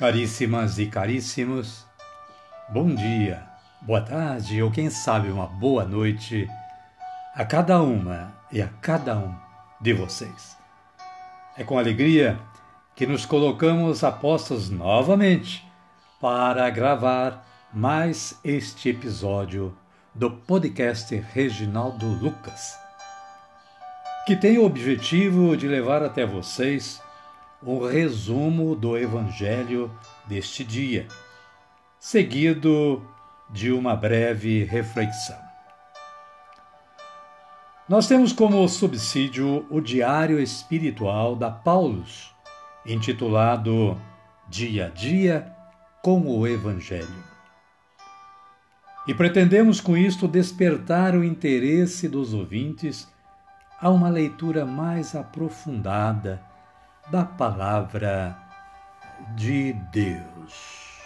Caríssimas e caríssimos, bom dia, boa tarde ou quem sabe uma boa noite a cada uma e a cada um de vocês. É com alegria que nos colocamos a postos novamente para gravar mais este episódio do podcast Reginaldo Lucas, que tem o objetivo de levar até vocês um resumo do Evangelho deste dia, seguido de uma breve reflexão. Nós temos como subsídio o Diário Espiritual da Paulus, intitulado Dia a Dia com o Evangelho. E pretendemos com isto despertar o interesse dos ouvintes a uma leitura mais aprofundada da Palavra de Deus.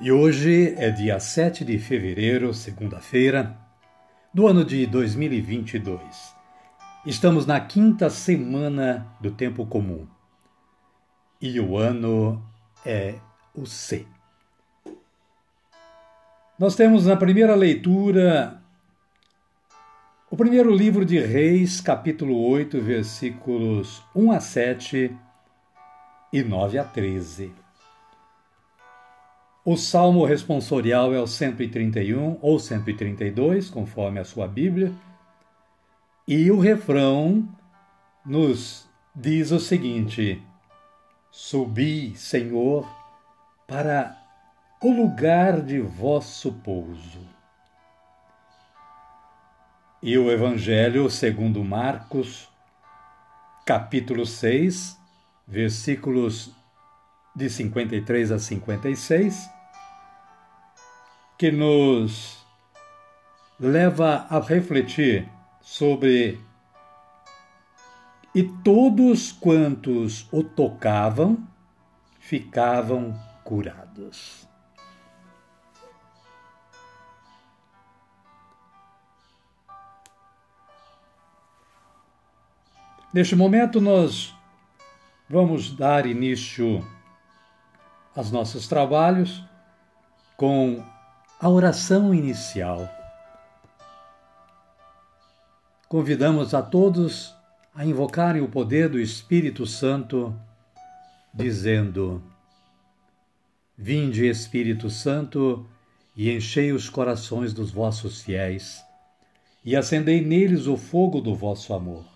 E hoje é dia 7 de fevereiro, segunda-feira, do ano de 2022. Estamos na quinta semana do tempo comum. E o ano é o C. Nós temos na primeira leitura o primeiro livro de Reis, capítulo 8, versículos 1 a 7 e 9 a 13. O salmo responsorial é o 131 ou 132, conforme a sua Bíblia, e o refrão nos diz o seguinte: Subi, Senhor, para o lugar de vosso pouso. E o Evangelho segundo Marcos, capítulo 6, versículos de 53 a 56, que nos leva a refletir sobre e todos quantos o tocavam ficavam curados. Neste momento, nós vamos dar início aos nossos trabalhos com a oração inicial. Convidamos a todos a invocarem o poder do Espírito Santo, dizendo: Vinde, Espírito Santo, e enchei os corações dos vossos fiéis, e acendei neles o fogo do vosso amor.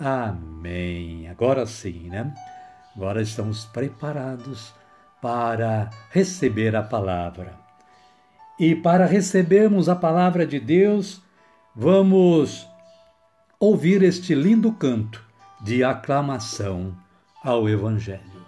Amém. Agora sim, né? Agora estamos preparados para receber a palavra. E para recebermos a palavra de Deus, vamos ouvir este lindo canto de aclamação ao Evangelho.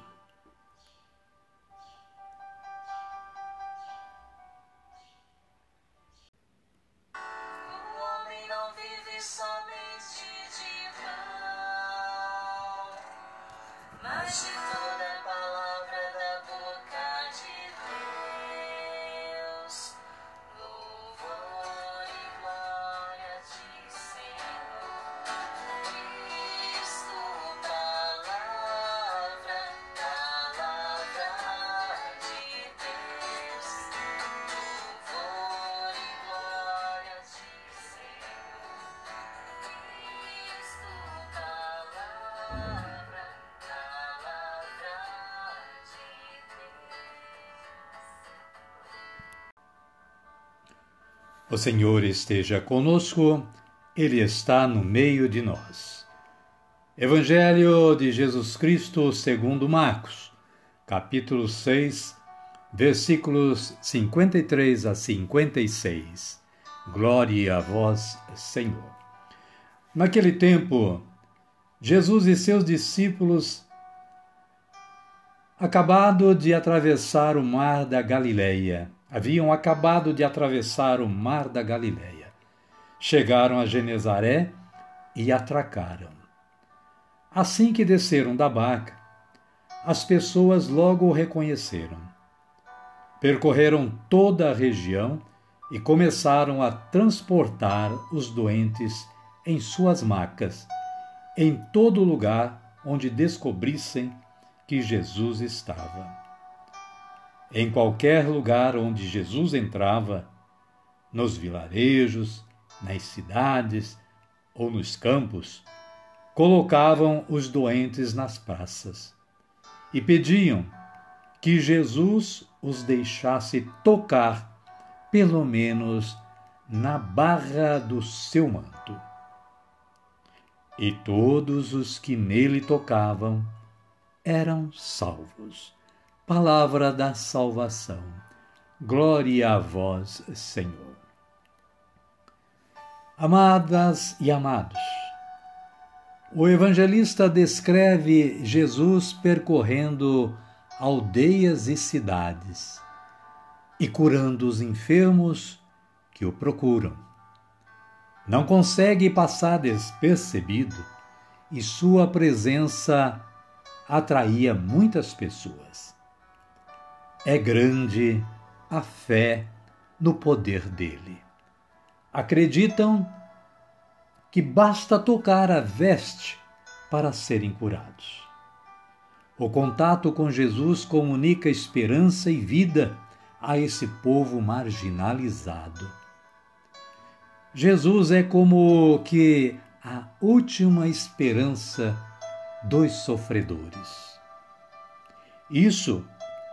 O Senhor esteja conosco, Ele está no meio de nós. Evangelho de Jesus Cristo segundo Marcos, capítulo 6, versículos 53 a 56. Glória a vós, Senhor. Naquele tempo, Jesus e seus discípulos acabado de atravessar o mar da Galileia. Haviam acabado de atravessar o mar da Galileia. Chegaram a Genezaré e atracaram. Assim que desceram da barca, as pessoas logo o reconheceram. Percorreram toda a região e começaram a transportar os doentes em suas macas, em todo lugar onde descobrissem que Jesus estava. Em qualquer lugar onde Jesus entrava, nos vilarejos, nas cidades ou nos campos, colocavam os doentes nas praças e pediam que Jesus os deixasse tocar, pelo menos na barra do seu manto. E todos os que nele tocavam eram salvos. Palavra da salvação. Glória a vós, Senhor. Amadas e amados, o evangelista descreve Jesus percorrendo aldeias e cidades e curando os enfermos que o procuram. Não consegue passar despercebido e sua presença atraía muitas pessoas. É grande a fé no poder dele. Acreditam que basta tocar a veste para serem curados. O contato com Jesus comunica esperança e vida a esse povo marginalizado. Jesus é como que a última esperança dos sofredores. Isso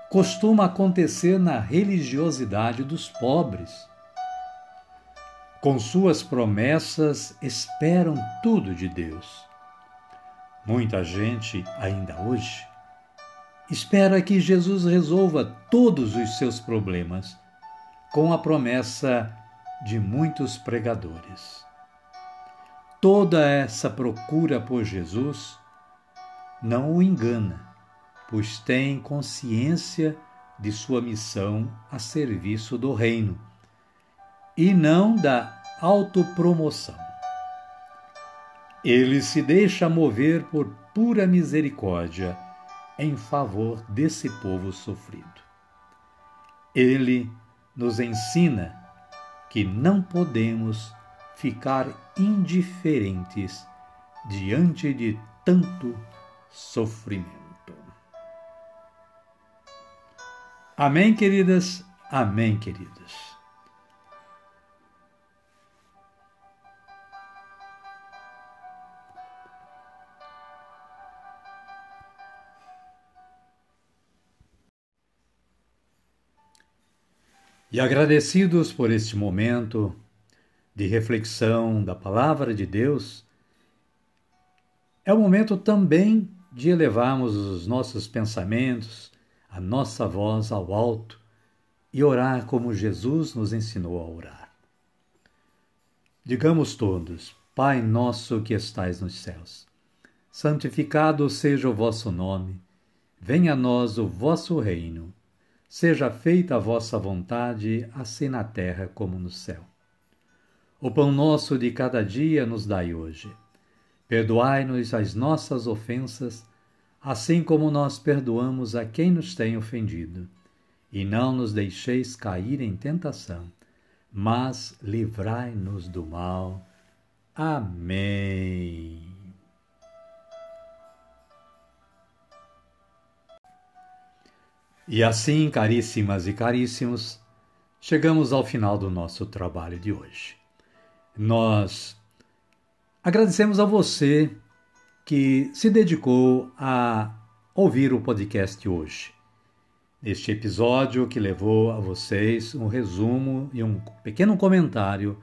costuma acontecer na religiosidade dos pobres com suas promessas, esperam tudo de Deus. Muita gente, ainda hoje, espera que Jesus resolva todos os seus problemas com a promessa de muitos pregadores. Toda essa procura por Jesus não o engana, pois tem consciência de sua missão a serviço do Reino e não da autopromoção. Ele se deixa mover por pura misericórdia em favor desse povo sofrido. Ele nos ensina que não podemos ficar indiferentes diante de tanto sofrimento. Amém, queridas? Amém, queridos. E agradecidos por este momento de reflexão da Palavra de Deus, é o momento também de elevarmos os nossos pensamentos, a nossa voz ao alto e orar como Jesus nos ensinou a orar. Digamos todos: Pai nosso que estais nos céus, santificado seja o vosso nome, venha a nós o vosso reino Seja feita a vossa vontade, assim na terra como no céu. O pão nosso de cada dia nos dai hoje. Perdoai-nos as nossas ofensas, assim como nós perdoamos a quem nos tem ofendido. E não nos deixeis cair em tentação, mas livrai-nos do mal. Amém. E assim, caríssimas e caríssimos, chegamos ao final do nosso trabalho de hoje. Nós agradecemos a você que se dedicou a ouvir o podcast hoje. Este episódio que levou a vocês um resumo e um pequeno comentário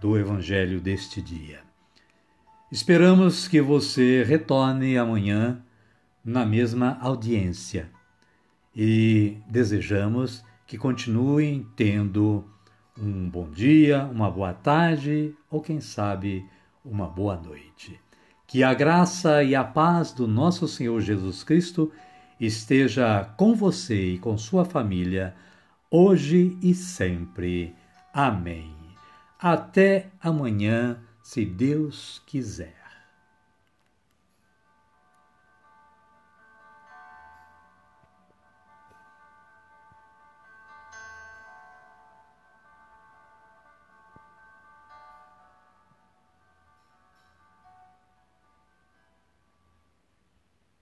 do Evangelho deste dia. Esperamos que você retorne amanhã na mesma audiência e desejamos que continuem tendo um bom dia, uma boa tarde ou, quem sabe, uma boa noite. Que a graça e a paz do nosso Senhor Jesus Cristo esteja com você e com sua família, hoje e sempre. Amém. Até amanhã, se Deus quiser.